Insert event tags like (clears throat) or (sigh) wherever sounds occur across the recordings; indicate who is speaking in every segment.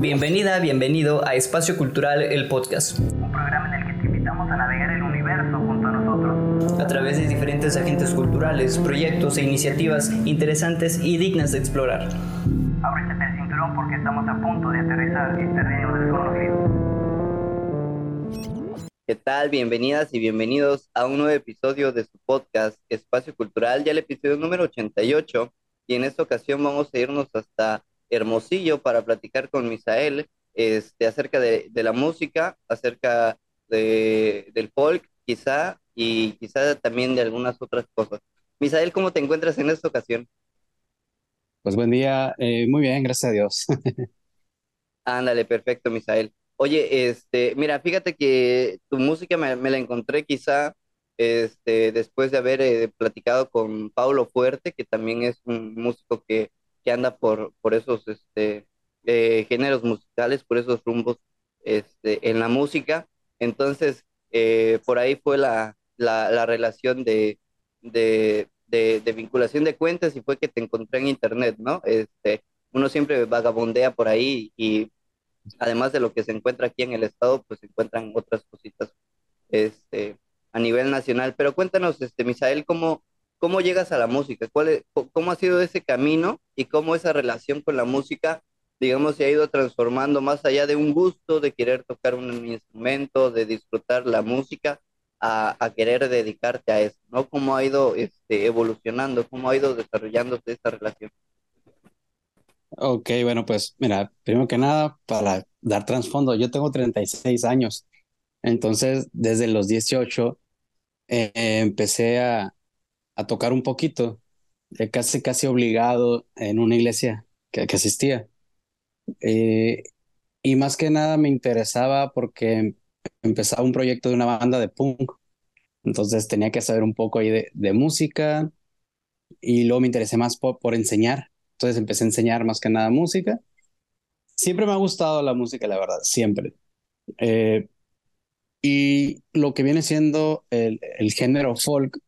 Speaker 1: Bienvenida, bienvenido a Espacio Cultural, el podcast.
Speaker 2: Un programa en el que te invitamos a navegar el universo junto a nosotros.
Speaker 1: A través de diferentes agentes culturales, proyectos e iniciativas interesantes y dignas de explorar.
Speaker 2: Ábrete el cinturón porque estamos a punto de aterrizar en terreno desconocido.
Speaker 3: ¿Qué tal? Bienvenidas y bienvenidos a un nuevo episodio de su podcast Espacio Cultural, ya el episodio número 88. Y en esta ocasión vamos a irnos hasta Hermosillo para platicar con Misael este, acerca de, de la música, acerca de, del folk, quizá, y quizá también de algunas otras cosas. Misael, ¿cómo te encuentras en esta ocasión?
Speaker 4: Pues buen día, eh, muy bien, gracias a Dios. (laughs)
Speaker 3: Ándale, perfecto, Misael. Oye, este, mira, fíjate que tu música me, me la encontré quizá este, después de haber eh, platicado con Paulo Fuerte, que también es un músico que, que anda por, por esos este, eh, géneros musicales, por esos rumbos este, en la música. Entonces, eh, por ahí fue la, la, la relación de, de, de, vinculación de cuentas y fue que te encontré en internet, ¿no? Este, uno siempre vagabondea por ahí y además de lo que se encuentra aquí en el estado, pues se encuentran otras cositas este, a nivel nacional. Pero cuéntanos, este, Misael, ¿cómo, cómo llegas a la música? ¿Cuál es- ¿Cómo ha sido ese camino y cómo esa relación con la música, digamos, se ha ido transformando más allá de un gusto, de querer tocar un instrumento, de disfrutar la música, a, a querer dedicarte a eso, ¿no? ¿Cómo ha ido este, evolucionando? ¿Cómo ha ido desarrollándose esta relación?
Speaker 4: Ok, bueno, pues mira, primero que nada, para dar trasfondo, yo tengo 36 años, entonces desde los 18 eh, empecé a, a tocar un poquito, eh, casi casi obligado en una iglesia que, asistía. Eh, y más que nada me interesaba porque empezaba un proyecto de una banda de punk, entonces tenía que saber un poco ahí de, de música y luego me interesé más por, por enseñar. Entonces empecé a enseñar más que nada música. Siempre me ha gustado la música, la verdad, siempre. Eh, y lo que viene siendo el, el género folk,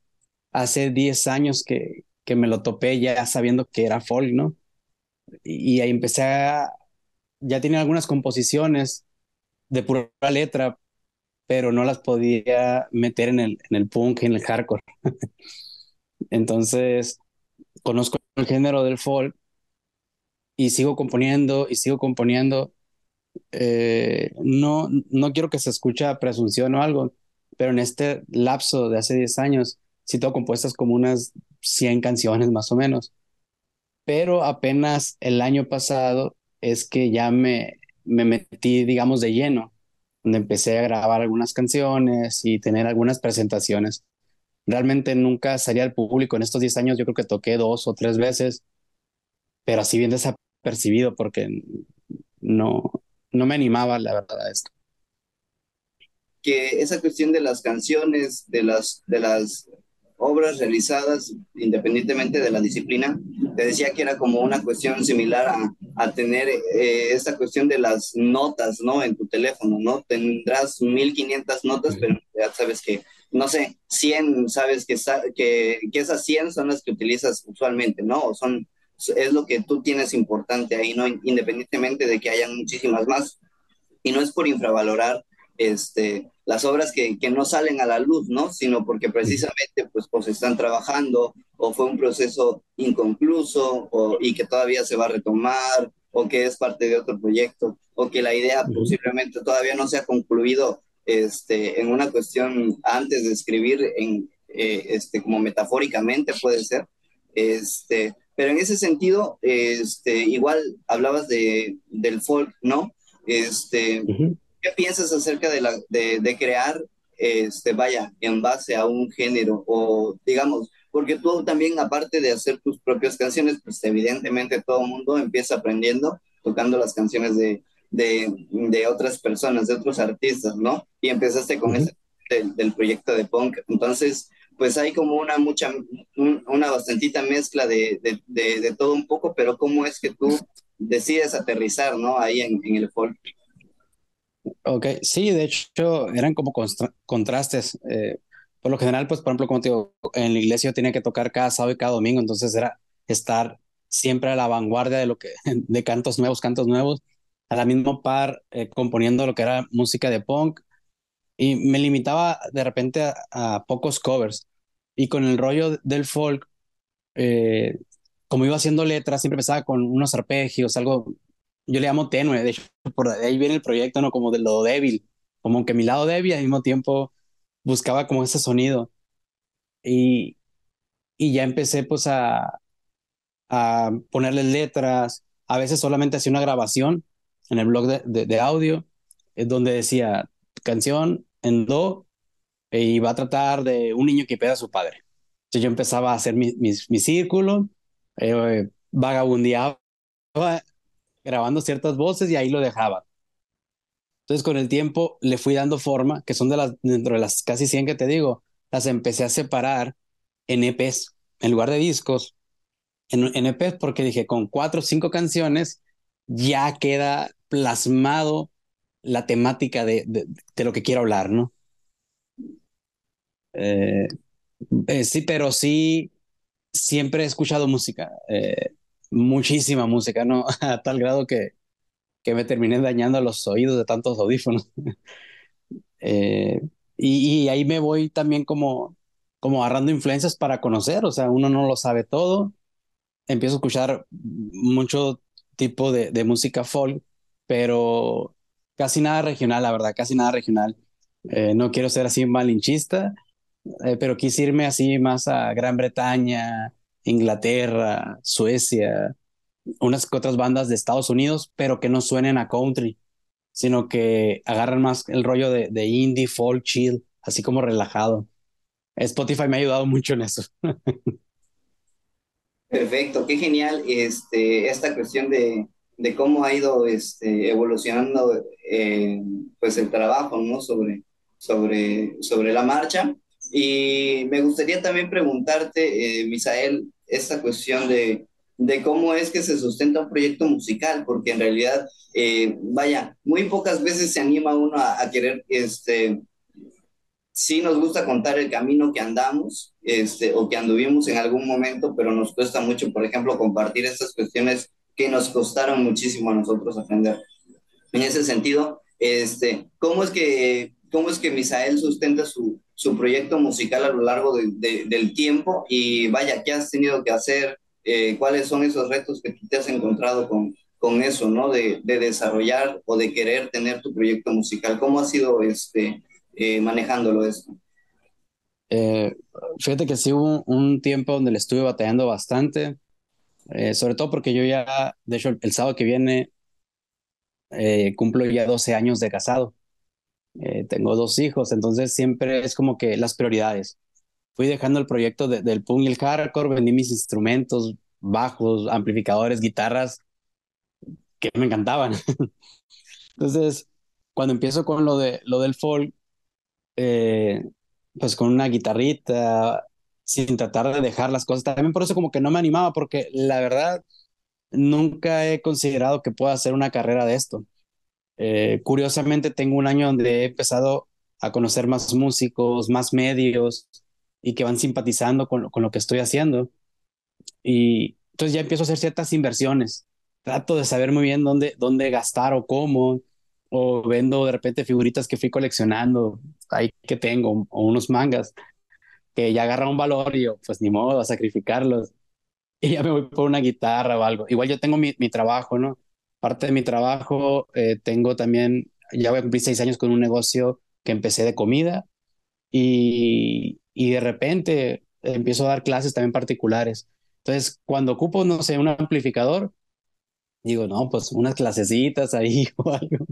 Speaker 4: hace 10 años que, que me lo topé ya sabiendo que era folk, ¿no? Y, y ahí empecé a, ya tenía algunas composiciones de pura letra, pero no las podía meter en el, en el punk, en el hardcore. (laughs) Entonces, conozco el género del folk y sigo componiendo y sigo componiendo. Eh, no, no quiero que se escuche presunción o algo, pero en este lapso de hace 10 años sí tengo compuestas como unas 100 canciones más o menos. Pero apenas el año pasado es que ya me, me metí, digamos, de lleno, donde empecé a grabar algunas canciones y tener algunas presentaciones. Realmente nunca salí al público en estos 10 años, yo creo que toqué dos o tres veces pero así bien desapercibido porque no, no me animaba, la verdad, a esto.
Speaker 3: que esa cuestión de las canciones, de las, de las obras realizadas, independientemente de la disciplina, te decía que era como una cuestión similar a, a tener eh, esta cuestión de las notas, ¿no? En tu teléfono, ¿no? Tendrás 1500 notas, pero ya sabes que, no sé, 100, sabes que, que, que esas 100 son las que utilizas usualmente, ¿no? O son, es lo que tú tienes importante ahí, ¿no? Independientemente de que hayan muchísimas más y no es por infravalorar este, las obras que, que no salen a la luz, ¿no? Sino porque precisamente pues, pues están trabajando o fue un proceso inconcluso o, y que todavía se va a retomar o que es parte de otro proyecto o que la idea posiblemente todavía no se ha concluido este, en una cuestión antes de escribir en, eh, este, como metafóricamente puede ser. Este, pero en ese sentido, este, igual hablabas de, del folk, ¿no? Este. ¿Qué piensas acerca de, la, de, de crear, este, vaya, en base a un género? O digamos, porque tú también, aparte de hacer tus propias canciones, pues evidentemente todo el mundo empieza aprendiendo, tocando las canciones de, de, de otras personas, de otros artistas, ¿no? Y empezaste con
Speaker 4: Ujú.
Speaker 3: ese del, del proyecto de punk. Entonces, pues hay como una mucha, un- una bastantita mezcla de, de, de, de todo un poco, pero ¿cómo es que tú decides aterrizar, ¿no? Ahí en, en el folk.
Speaker 4: Ok, sí, de hecho eran como contrastes. eh, por lo general, pues, por ejemplo, como te digo, en la iglesia yo tenía que tocar cada sábado y cada domingo, entonces era estar siempre a la vanguardia de lo que, (laughs) de cantos nuevos, cantos nuevos. a la misma par eh, componiendo lo que era música de punk y me limitaba de repente a, pocos covers. Y con el rollo del folk, eh, como iba haciendo letras, siempre empezaba con unos arpegios, algo, yo le llamo tenue, de hecho, por ahí viene el proyecto, ¿no? Como de lo débil, como que mi lado débil al mismo tiempo buscaba como ese sonido. Y, y ya empecé pues a, a ponerle letras, a veces solamente hacía una grabación en el blog de, de, audio, donde decía canción en do y va a tratar de un niño que pega a su padre. Entonces yo empezaba a hacer mi, mi, círculo, eh, grabando ciertas voces y ahí lo dejaba. Entonces con el tiempo le fui dando forma, que son de las, dentro de las casi 100 que te digo, las empecé a separar en EPs, en lugar de discos, en, en EPs porque dije, con cuatro o cinco canciones ya queda plasmado la temática de, de, lo que quiero hablar, ¿no? Eh, eh, sí, pero sí, siempre he escuchado música, eh, muchísima música, ¿no? (laughs) A tal grado que, que me terminé dañando los oídos de tantos audífonos. (laughs) y, y, ahí me voy también como, como agarrando influencias para conocer, o sea, uno no lo sabe todo. Empiezo a escuchar mucho tipo de, de música folk, pero casi nada regional, la verdad, casi nada regional. Eh, no quiero ser así malinchista, eh, pero quise irme así más a Gran Bretaña, Inglaterra, Suecia, unas otras bandas de Estados Unidos, pero que no suenen a country, sino que agarran más el rollo de, de indie, folk, chill, así como relajado. Spotify me ha ayudado mucho en eso. (laughs)
Speaker 3: Perfecto, qué genial este, esta cuestión de, de cómo ha ido este, evolucionando eh, pues el trabajo ¿no? sobre, sobre, sobre la marcha. Y me gustaría también preguntarte, eh, Misael, esta cuestión de, de cómo es que se sustenta un proyecto musical, porque en realidad, eh, vaya, muy pocas veces se anima uno a, querer este, sí nos gusta contar el camino que andamos este, o que anduvimos en algún momento, pero nos cuesta mucho, por ejemplo, compartir estas cuestiones que nos costaron muchísimo a nosotros aprender. En ese sentido, este, ¿cómo, es que, ¿cómo es que Misael sustenta su, su proyecto musical a lo largo de, del tiempo? Y vaya, ¿qué has tenido que hacer? Eh, ¿Cuáles son esos retos que tú te has encontrado con, con eso, ¿no? De, de desarrollar o de querer tener tu proyecto musical. ¿Cómo ha sido este, eh, manejándolo esto?
Speaker 4: Eh, fíjate que sí hubo un, tiempo donde le estuve batallando bastante, sobre todo porque yo ya, de hecho, el, sábado que viene cumplo ya 12 años de casado. Tengo dos hijos, entonces siempre es como que las prioridades. Fui dejando el proyecto del punk y el hardcore, vendí mis instrumentos, bajos, amplificadores, guitarras, que me encantaban. (laughs) entonces, cuando empiezo con lo, de, lo del folk, eh, pues con una guitarrita, sin tratar de dejar las cosas. También por eso como que no me animaba, porque la verdad nunca he considerado que pueda hacer una carrera de esto. Eh, curiosamente tengo un año donde he empezado a conocer más músicos, más medios y que van simpatizando con, con lo que estoy haciendo. Y entonces ya empiezo a hacer ciertas inversiones. Trato de saber muy bien dónde, dónde gastar o cómo o vendo de repente figuritas que fui coleccionando, ahí que tengo, o unos mangas, que ya agarran un valor y yo, pues ni modo, a sacrificarlos. (laughs) Y ya me voy por una guitarra o algo. Igual yo tengo mi, mi trabajo, ¿no? Parte de mi trabajo, eh, tengo también, ya voy a cumplir seis años con un negocio que empecé de comida y, y de repente empiezo a dar clases también particulares. Entonces, cuando ocupo, no sé, un amplificador, digo, no, pues unas clasecitas ahí (laughs) o algo.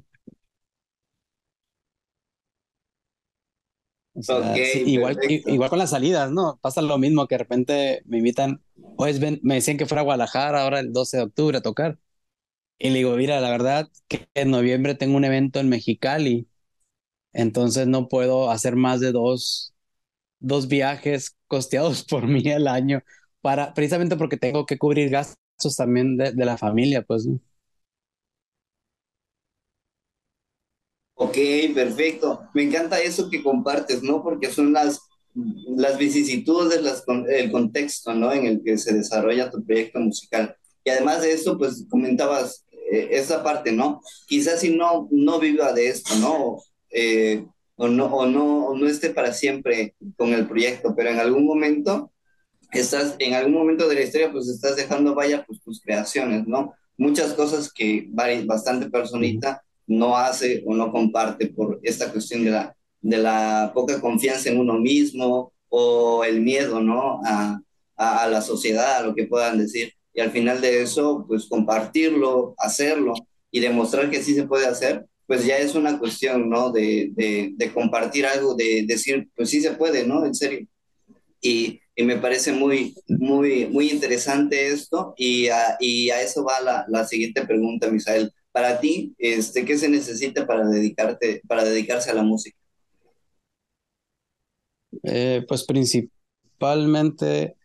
Speaker 4: igual, igual con las salidas, ¿no? Pasa lo mismo que de repente me invitan, pues me decían que fuera a Guadalajara ahora el 12 de octubre a tocar. Y le digo, mira, la verdad que en noviembre tengo un evento en Mexicali, entonces no puedo hacer más de dos, dos viajes costeados (laughs) por mí al año, para, precisamente porque tengo que cubrir gastos también de, de la familia, pues. ¿no?
Speaker 3: Ok, perfecto. Me encanta eso que compartes, ¿no? Porque son las, las vicisitudes del contexto, ¿no? En el que se desarrolla tu proyecto musical. Y además de eso, pues comentabas eh, esa parte, ¿no? Quizás si no, no viva de esto, ¿no? Eh, o no, o no, o no esté para siempre con el proyecto, pero en algún momento estás, en algún momento de la historia, pues estás dejando vaya pues tus creaciones, ¿no? Muchas cosas que bastante personita no hace o no comparte por esta cuestión de la, de la poca confianza en uno mismo o el miedo, ¿no? A, a, a la sociedad, a lo que puedan decir. Y al final de eso, pues compartirlo, hacerlo y demostrar que sí se puede hacer, pues ya es una cuestión, ¿no? De, de, compartir algo, de decir, pues sí se puede, ¿no? En serio. Y, y me parece muy, muy, muy interesante esto y a, y a eso va la, la, siguiente pregunta, Misael. Para ti, este, ¿qué se necesita para, dedicarte, para dedicarse a la música?
Speaker 4: Eh, pues principalmente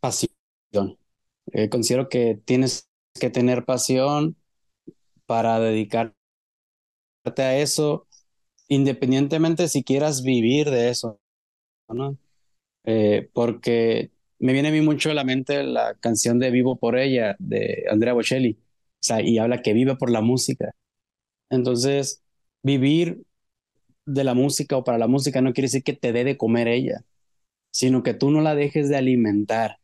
Speaker 4: pasión. Eh, considero que tienes que tener pasión para dedicarte a eso, independientemente si quieras vivir de eso, ¿no? Eh, porque me viene a mí mucho a la mente la canción de Vivo por ella, de Andrea Bocelli, o sea, y habla que vive por la música. Entonces, vivir de la música o para la música no quiere decir que te dé de comer ella, sino que tú no la dejes de alimentar.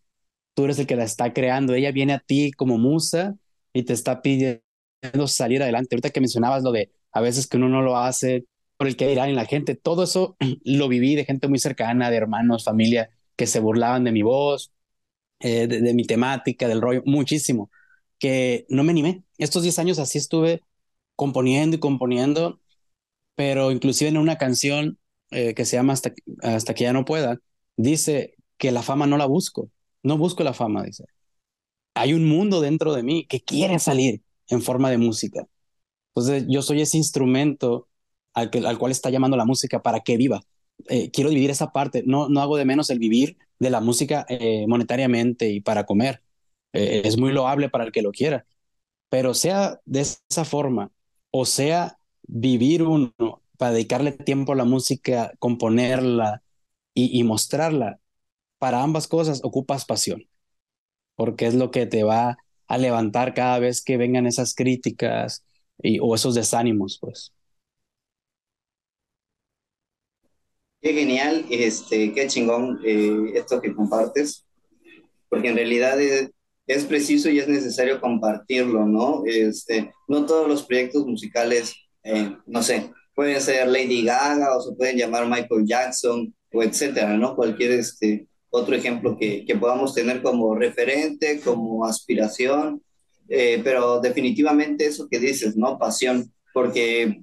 Speaker 4: Tú eres el que la está creando. Ella viene a ti como musa y te está pidiendo salir adelante. Ahorita que mencionabas lo de a veces que uno no lo hace por el que dirán en la gente, todo eso (clears throat) lo viví de gente muy cercana, de hermanos, familia, que se burlaban de mi voz, eh, de, mi temática, del rollo, muchísimo, que no me animé. Estos 10 años así estuve componiendo y componiendo pero inclusive en una canción eh, que se llama Hasta, Hasta que ya no pueda, dice que la fama no la busco, no busco la fama, dice. Hay un mundo dentro de mí que quiere salir en forma de música. Entonces yo soy ese instrumento al, que, al cual está llamando la música para que viva. Eh, quiero vivir esa parte, no, no hago de menos el vivir de la música eh, monetariamente y para comer. Eh, es muy loable para el que lo quiera, pero sea de esa forma o sea vivir uno para dedicarle tiempo a la música, componerla y, y mostrarla, para ambas cosas ocupas pasión, porque es lo que te va a levantar cada vez que vengan esas críticas y, o esos desánimos, pues.
Speaker 3: Qué genial, este, qué chingón eh, esto que compartes, porque en realidad es, es, preciso y es necesario compartirlo, ¿no? Este, no todos los proyectos musicales eh, no sé, puede ser Lady Gaga o se pueden llamar Michael Jackson o etcétera, ¿no? Cualquier este, otro ejemplo que, que podamos tener como referente, como aspiración, eh, pero definitivamente eso que dices, ¿no? Pasión, porque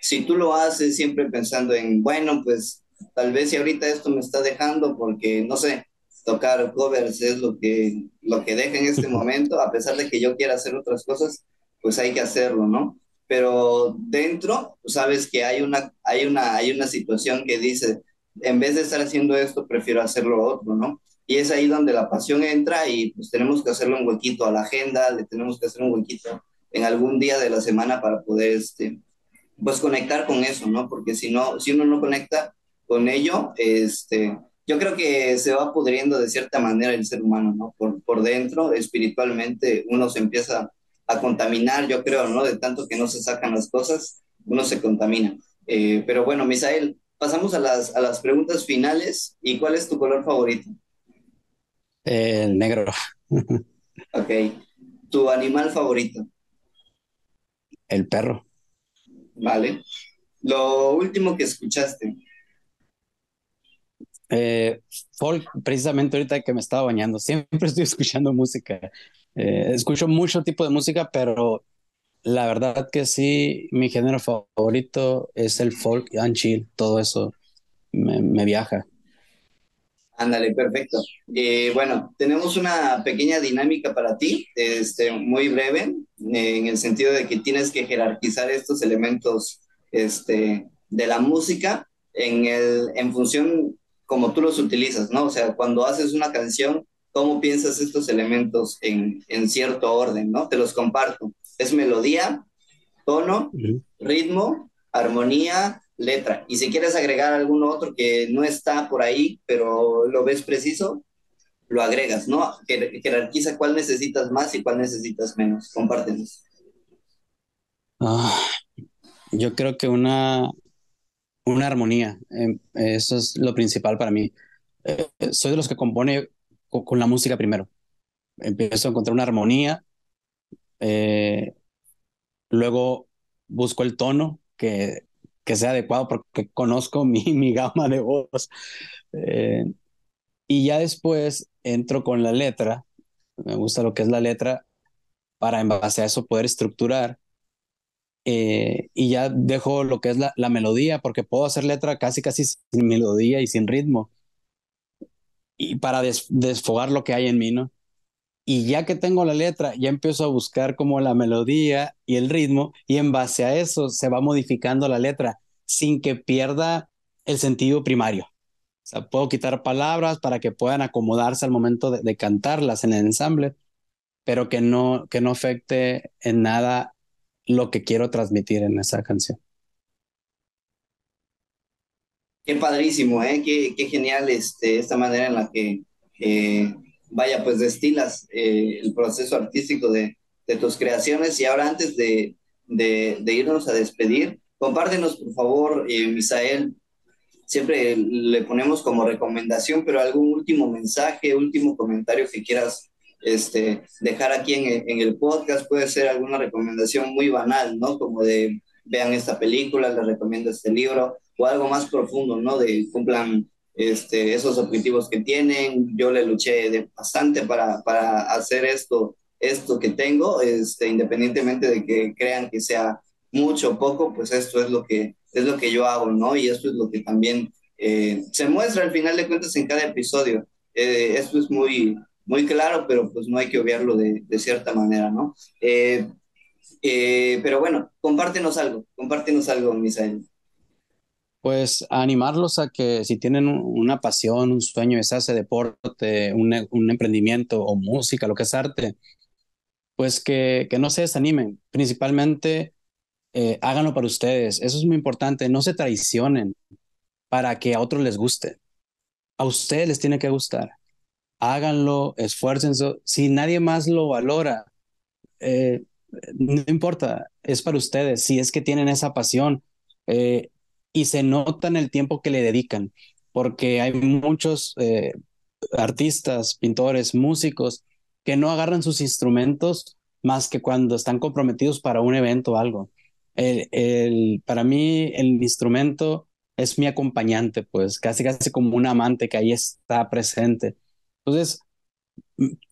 Speaker 3: si tú lo haces siempre pensando en, bueno, pues tal vez si ahorita esto me está dejando porque, no sé, tocar covers es lo que, lo que deja en este (laughs) momento, a pesar de que yo quiera hacer otras cosas, pues hay que hacerlo, ¿no? pero dentro sabes que hay una, hay, una, hay una situación que dice, en vez de estar haciendo esto, prefiero hacerlo otro, ¿no? Y es ahí donde la pasión entra y pues tenemos que hacerle un huequito a la agenda, le tenemos que hacer un huequito en algún día de la semana para poder, este, pues conectar con eso, ¿no? Porque si no, si uno no conecta con ello, este, yo creo que se va pudriendo de cierta manera el ser humano, ¿no? Por, por dentro, espiritualmente, uno se empieza a contaminar, yo creo, ¿no? De tanto que no se sacan las cosas, uno se contamina. Eh, pero bueno, Misael, pasamos a las, a las preguntas finales. ¿Y cuál es tu color favorito?
Speaker 4: El negro. (laughs)
Speaker 3: ok. ¿Tu animal favorito?
Speaker 4: El perro.
Speaker 3: Vale. Lo último que escuchaste.
Speaker 4: Eh, folk, precisamente ahorita que me estaba bañando, siempre estoy escuchando música. Eh, escucho mucho tipo de música, pero la verdad que sí, mi género favorito es el folk and chill, todo eso me, viaja.
Speaker 3: Ándale, perfecto. Eh, bueno, tenemos una pequeña dinámica para ti, este, muy breve, en el sentido de que tienes que jerarquizar estos elementos este, de la música en, el, en función como tú los utilizas, ¿no? O sea, cuando haces una canción, ¿cómo piensas estos elementos en, en cierto orden, ¿no? Te los comparto. Es melodía, tono, ritmo, armonía, letra. Y si quieres agregar algún otro que no está por ahí, pero lo ves preciso, lo agregas, ¿no? Jerarquiza cuál necesitas más y cuál necesitas menos. Compártenos.
Speaker 4: Ah, yo creo que una, una armonía, em, eso es lo principal para mí. Eh, soy de los que compone con, la música primero. Empiezo a encontrar una armonía, eh, luego busco el tono que, que sea adecuado porque conozco (laughs) mi, mi gama de voz. Eh, y ya después entro con la letra, me gusta lo que es la letra, para en base a eso poder estructurar. Eh, y ya dejo lo que es la, la, melodía, porque puedo hacer letra casi, casi sin melodía y sin ritmo. Y para desfogar lo que hay en mí, ¿no? Y ya que tengo la letra, ya empiezo a buscar como la melodía y el ritmo, y en base a eso se va modificando la letra sin que pierda el sentido primario. O sea, puedo quitar palabras para que puedan acomodarse al momento de, cantarlas en el ensamble, pero que no, que no afecte en nada lo que quiero transmitir en esa canción.
Speaker 3: Qué padrísimo, ¿eh? Qué, qué genial este, esta manera en la que, eh, vaya, pues destilas eh, el proceso artístico de, de, tus creaciones. Y ahora antes de, de, de irnos a despedir, compártenos, por favor, eh, Misael, siempre le ponemos como recomendación, pero algún último mensaje, último comentario que quieras este, dejar aquí en, en, el podcast, puede ser alguna recomendación muy banal, ¿no? Como de vean esta película, les recomiendo este libro, o algo más profundo, ¿no? De cumplan este, esos objetivos que tienen. Yo le luché de, bastante para, para hacer esto, esto que tengo, este, independientemente de que crean que sea mucho o poco, pues esto es lo que es lo que yo hago, ¿no? Y esto es lo que también eh, se muestra al final de cuentas en cada episodio. Eh, esto es muy, muy claro, pero pues no hay que obviarlo de, cierta manera, ¿no? Eh, pero bueno, compártenos algo, compártenos algo, Misael.
Speaker 4: Pues animarlos a que si tienen una pasión, un sueño, ya sea deporte, un, un, emprendimiento o música, lo que es arte, pues que, que no se desanimen. Principalmente eh, háganlo para ustedes. Eso es muy importante. No se traicionen para que a otros les guste. A ustedes les tiene que gustar. Háganlo, esfuércense. Si nadie más lo valora, eh, no importa, es para ustedes. Si es que tienen esa pasión eh, y se nota en el tiempo que le dedican, porque hay muchos artistas, pintores, músicos que no agarran sus instrumentos más que cuando están comprometidos para un evento o algo el, el, para mí el instrumento es mi acompañante, pues casi casi como un amante que ahí está presente. Entonces,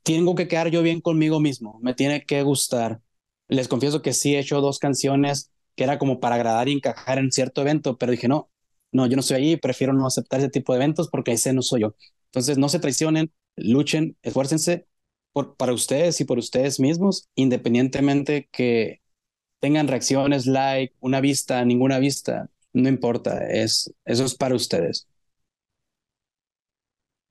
Speaker 4: tengo que quedar yo bien conmigo mismo, me tiene que gustar. Les confieso que sí he hecho dos canciones que era como para agradar y encajar en cierto evento, pero dije, no, no, yo no soy ahí, prefiero no aceptar ese tipo de eventos porque ese no soy yo. Entonces, no se traicionen, luchen, esfuércense por, para ustedes y por ustedes mismos, independientemente que tengan reacciones, like, una vista, ninguna vista, no importa, es, eso es para ustedes.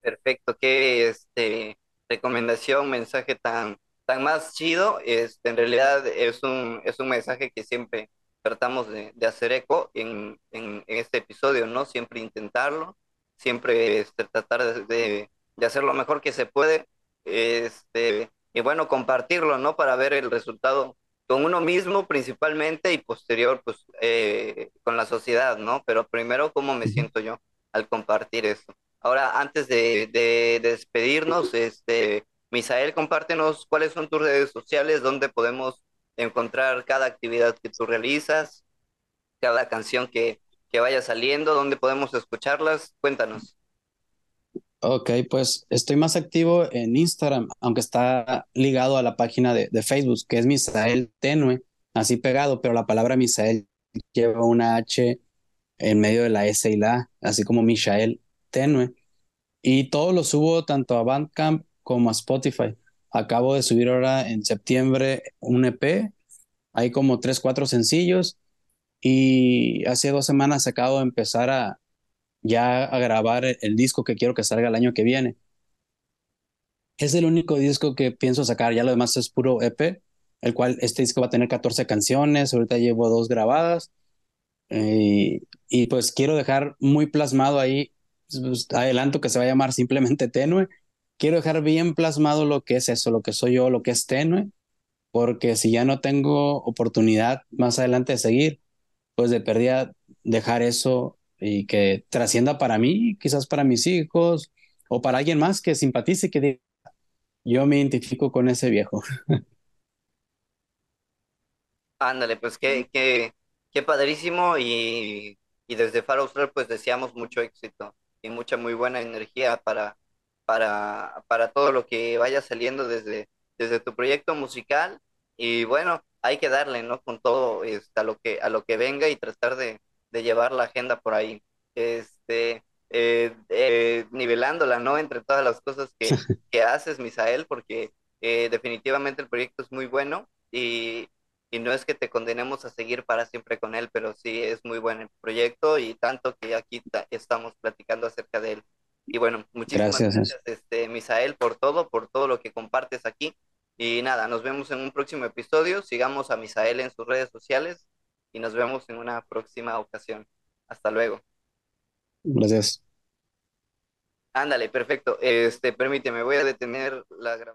Speaker 3: Perfecto, qué este, recomendación, mensaje tan, tan más chido. Este, en realidad es un, es un mensaje que siempre tratamos de, de hacer eco en, en, este episodio, ¿no? Siempre intentarlo, siempre este, tratar de, de, hacer lo mejor que se puede. Este, y bueno, compartirlo, ¿no? Para ver el resultado con uno mismo principalmente y posterior pues eh, con la sociedad, ¿no? Pero primero cómo me siento yo al compartir eso. Ahora, antes de, de, despedirnos, este, Misael, compártenos cuáles son tus redes sociales, dónde podemos encontrar cada actividad que tú realizas, cada canción que, que vaya saliendo, dónde podemos escucharlas. Cuéntanos.
Speaker 4: Ok, pues estoy más activo en Instagram, aunque está ligado a la página de, de, Facebook, que es Misael Tenue, así pegado, pero la palabra Misael lleva una H en medio de la S y la A, así como Misael Tenue. Y todo lo subo tanto a Bandcamp como a Spotify. Acabo de subir ahora en septiembre un EP, hay como tres, cuatro sencillos, y hace dos semanas acabo de empezar a, ya a grabar el, disco que quiero que salga el año que viene. Es el único disco que pienso sacar, ya lo demás es puro EP, el cual este disco va a tener 14 canciones, ahorita llevo dos grabadas, eh, y pues quiero dejar muy plasmado ahí, pues, adelanto que se va a llamar simplemente Tenue, quiero dejar bien plasmado lo que es eso, lo que soy yo, lo que es tenue, porque si ya no tengo oportunidad más adelante de seguir, pues de perdida dejar eso y que trascienda para mí, quizás para mis hijos o para alguien más que simpatice que diga, yo me identifico con ese viejo. (laughs)
Speaker 3: Ándale, pues qué, qué, qué padrísimo y, y desde Faro Austral pues deseamos mucho éxito y mucha muy buena energía para, para, para todo lo que vaya saliendo desde, desde tu proyecto musical y bueno, hay que darle, ¿no? Con todo este, a lo que, a lo que venga y tratar de, de llevar la agenda por ahí. Este, eh, eh, nivelándola, ¿no? Entre todas las cosas que, (laughs) que haces, Misael, porque eh, definitivamente el proyecto es muy bueno y, y no es que te condenemos a seguir para siempre con él, pero sí es muy buen el proyecto y tanto que aquí estamos platicando acerca de él. Y bueno, muchísimas
Speaker 4: Gracias.
Speaker 3: gracias, este, Misael, por todo, por todo lo que compartes aquí. Y nada, nos vemos en un próximo episodio. Sigamos a Misael en sus redes sociales y nos vemos en una próxima ocasión. Hasta luego.
Speaker 4: Gracias.
Speaker 3: Ándale, perfecto. Este, permíteme, voy a detener la grabación.